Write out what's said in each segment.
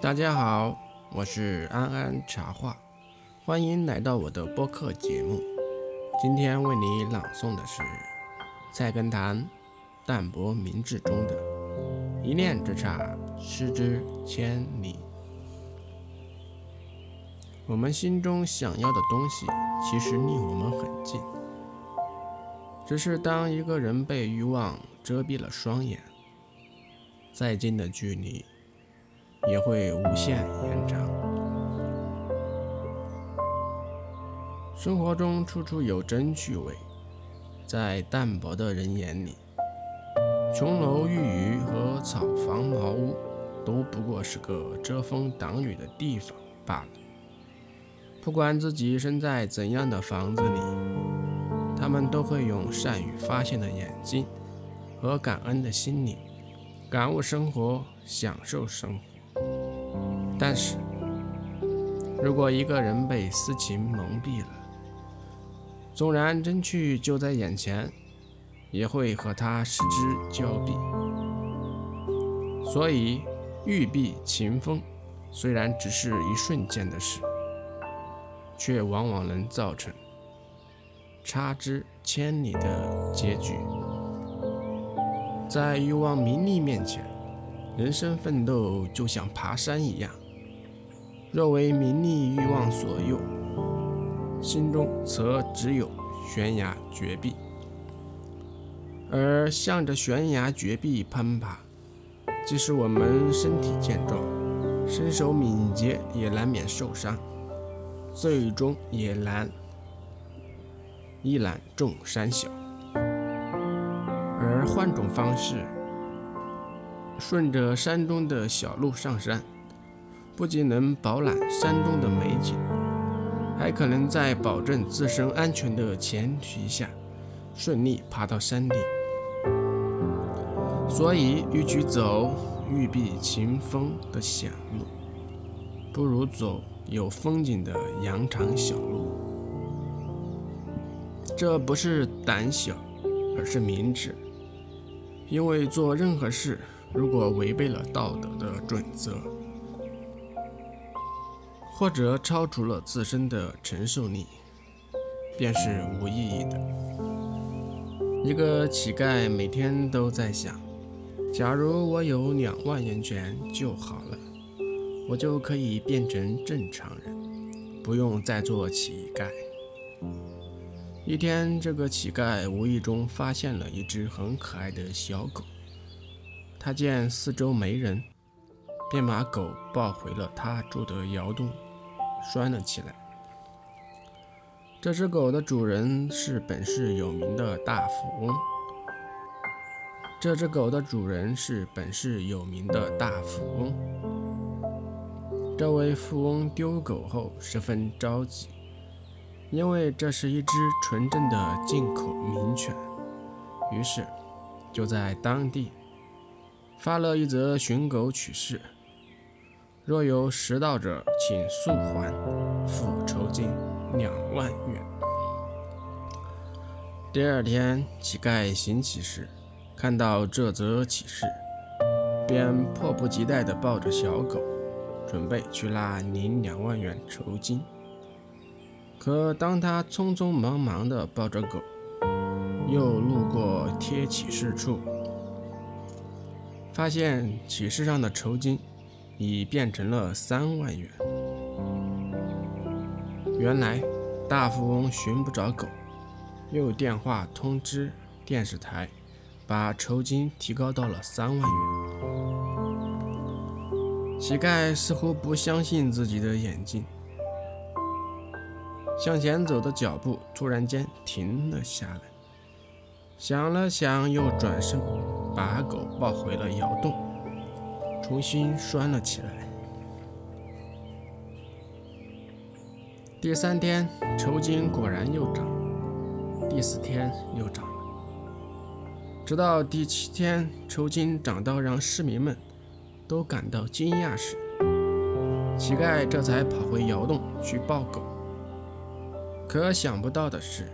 大家好，我是安安茶话，欢迎来到我的播客节目。今天为你朗诵的是《菜根谭·淡泊明志》中的一念之差，失之千里。我们心中想要的东西，其实离我们很近，只是当一个人被欲望遮蔽了双眼，再近的距离。也会无限延长。生活中处处有真趣味，在淡泊的人眼里，琼楼玉宇和草房茅屋都不过是个遮风挡雨的地方罢了。不管自己身在怎样的房子里，他们都会用善于发现的眼睛和感恩的心灵，感悟生活，享受生活。但是，如果一个人被私情蒙蔽了，纵然真趣就在眼前，也会和他失之交臂。所以，玉璧晴风虽然只是一瞬间的事，却往往能造成差之千里的结局。在欲望名利面前，人生奋斗就像爬山一样。若为名利欲望所诱，心中则只有悬崖绝壁。而向着悬崖绝壁攀爬，即使我们身体健壮、身手敏捷，也难免受伤，最终也难一览众山小。而换种方式，顺着山中的小路上山。不仅能饱览山中的美景，还可能在保证自身安全的前提下，顺利爬到山顶。所以，与其走玉璧晴风的险路，不如走有风景的羊肠小路。这不是胆小，而是明智。因为做任何事，如果违背了道德的准则，或者超出了自身的承受力，便是无意义的。一个乞丐每天都在想：假如我有两万元钱就好了，我就可以变成正常人，不用再做乞丐。一天，这个乞丐无意中发现了一只很可爱的小狗，他见四周没人，便把狗抱回了他住的窑洞。拴了起来。这只狗的主人是本市有名的大富翁。这只狗的主人是本市有名的大富翁。这位富翁丢狗后十分着急，因为这是一只纯正的进口名犬。于是就在当地发了一则寻狗启事。若有拾到者，请速还，付酬金两万元。第二天，乞丐行乞时，看到这则启事，便迫不及待地抱着小狗，准备去那领两万元酬金。可当他匆匆忙忙地抱着狗，又路过贴启事处，发现启事上的酬金。已变成了三万元。原来大富翁寻不着狗，又电话通知电视台，把酬金提高到了三万元。乞丐似乎不相信自己的眼睛，向前走的脚步突然间停了下来，想了想，又转身把狗抱回了窑洞。重新拴了起来。第三天，酬金果然又涨；第四天又涨了，直到第七天，酬金涨到让市民们都感到惊讶时，乞丐这才跑回窑洞去抱狗。可想不到的是，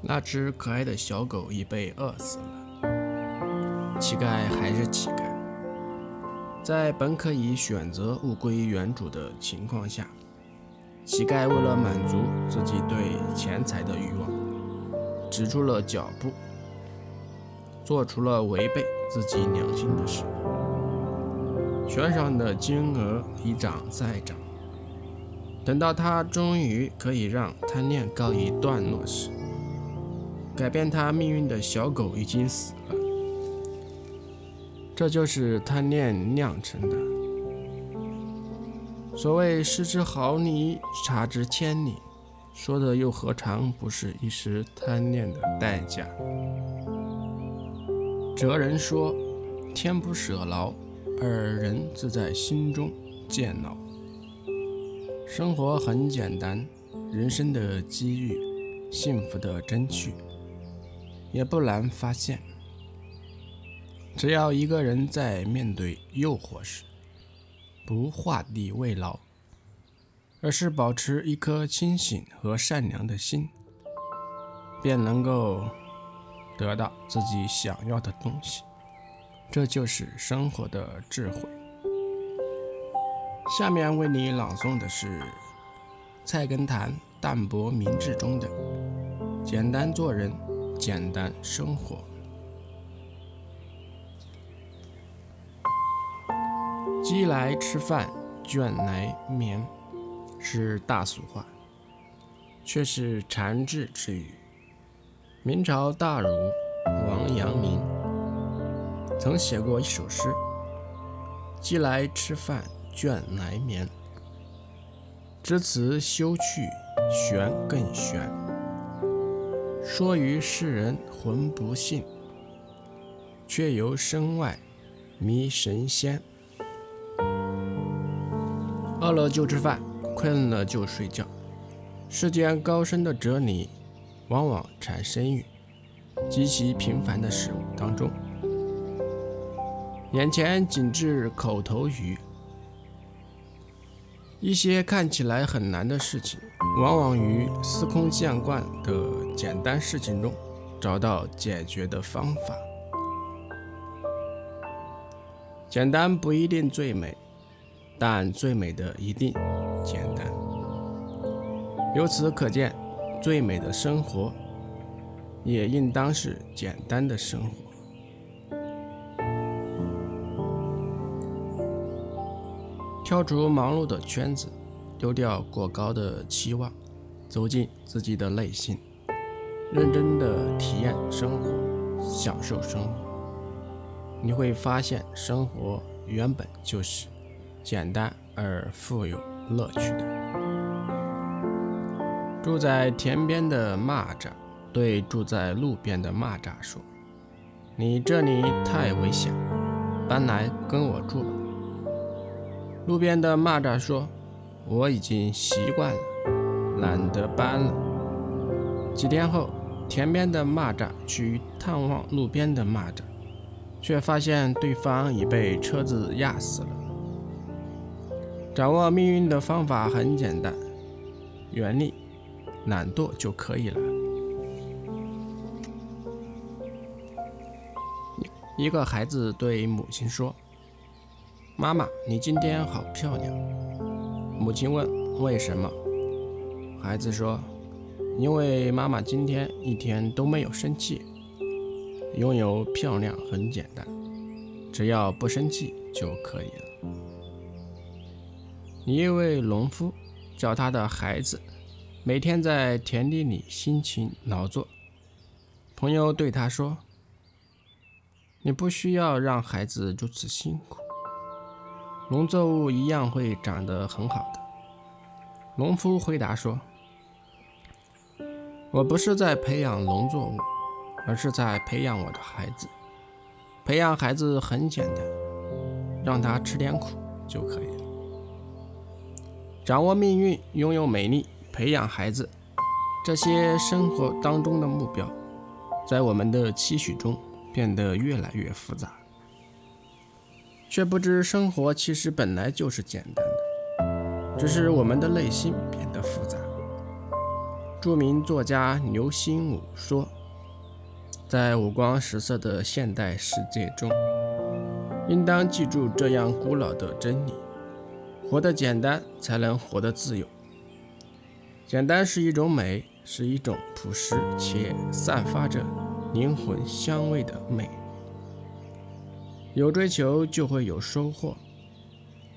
那只可爱的小狗已被饿死了。乞丐还是乞丐，在本可以选择物归原主的情况下，乞丐为了满足自己对钱财的欲望，止住了脚步，做出了违背自己良心的事。悬赏的金额一涨再涨，等到他终于可以让贪念告一段落时，改变他命运的小狗已经死了。这就是贪念酿成的。所谓“失之毫厘，差之千里”，说的又何尝不是一时贪念的代价？哲人说：“天不舍劳。”而人自在心中渐老。生活很简单，人生的机遇、幸福的争取，也不难发现。只要一个人在面对诱惑时，不画地为牢，而是保持一颗清醒和善良的心，便能够得到自己想要的东西。这就是生活的智慧。下面为你朗诵的是《菜根谭·淡泊明志》中的“简单做人，简单生活”。饥来吃饭，倦来眠，是大俗话，却是禅智之语。明朝大儒王阳明。曾写过一首诗：“饥来吃饭，倦来眠。知此休去，玄更玄。说于世人浑不信，却由身外迷神仙。饿了就吃饭，困了就睡觉。世间高深的哲理，往往产生于极其平凡的事物当中。”眼前仅至口头语，一些看起来很难的事情，往往于司空见惯的简单事情中找到解决的方法。简单不一定最美，但最美的一定简单。由此可见，最美的生活也应当是简单的生活。跳出忙碌的圈子，丢掉过高的期望，走进自己的内心，认真的体验生活，享受生活。你会发现，生活原本就是简单而富有乐趣的。住在田边的蚂蚱对住在路边的蚂蚱说：“你这里太危险，搬来跟我住吧。”路边的蚂蚱说：“我已经习惯了，懒得搬了。”几天后，田边的蚂蚱去探望路边的蚂蚱，却发现对方已被车子压死了。掌握命运的方法很简单，原力、懒惰就可以了。一个孩子对母亲说。妈妈，你今天好漂亮。母亲问：“为什么？”孩子说：“因为妈妈今天一天都没有生气。拥有漂亮很简单，只要不生气就可以了。”一位农夫叫他的孩子每天在田地里辛勤劳作。朋友对他说：“你不需要让孩子如此辛苦。”农作物一样会长得很好的。农夫回答说：“我不是在培养农作物，而是在培养我的孩子。培养孩子很简单，让他吃点苦就可以了。掌握命运，拥有美丽，培养孩子，这些生活当中的目标，在我们的期许中变得越来越复杂。”却不知生活其实本来就是简单的，只是我们的内心变得复杂。著名作家刘心武说：“在五光十色的现代世界中，应当记住这样古老的真理：活得简单，才能活得自由。简单是一种美，是一种朴实且散发着灵魂香味的美。有追求就会有收获，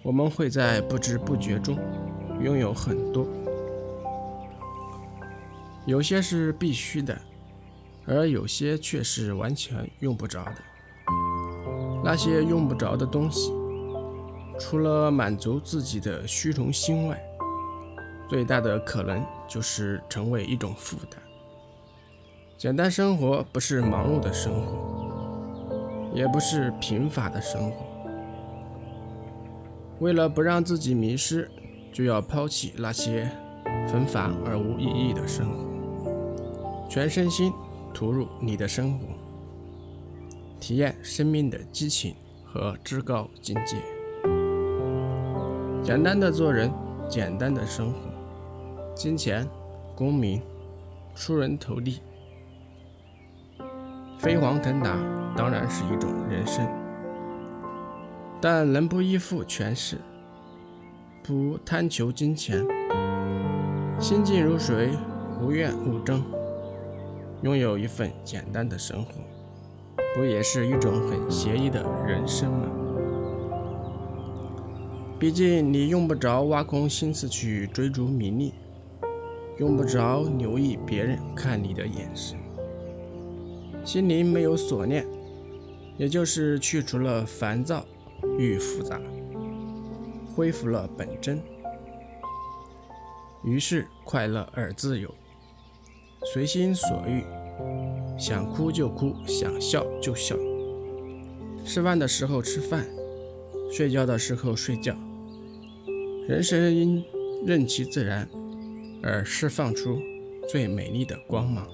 我们会在不知不觉中拥有很多。有些是必须的。而有些却是完全用不着的。那些用不着的东西，除了满足自己的虚荣心外，最大的可能就是成为一种负担。简单生活不是忙碌的生活，也不是贫乏的生活。为了不让自己迷失，就要抛弃那些纷繁而无意义的生活，全身心。投入你的生活，体验生命的激情和至高境界。简单的做人，简单的生活，金钱、功名、出人头地、飞黄腾达，当然是一种人生。但能不依附权势，不贪求金钱，心静如水，无怨无争。拥有一份简单的生活，不也是一种很惬意的人生吗？毕竟你用不着挖空心思去追逐名利，用不着留意别人看你的眼神，心灵没有锁链，也就是去除了烦躁与复杂，恢复了本真，于是快乐而自由。随心所欲，想哭就哭，想笑就笑。吃饭的时候吃饭，睡觉的时候睡觉。人生应任其自然，而释放出最美丽的光芒。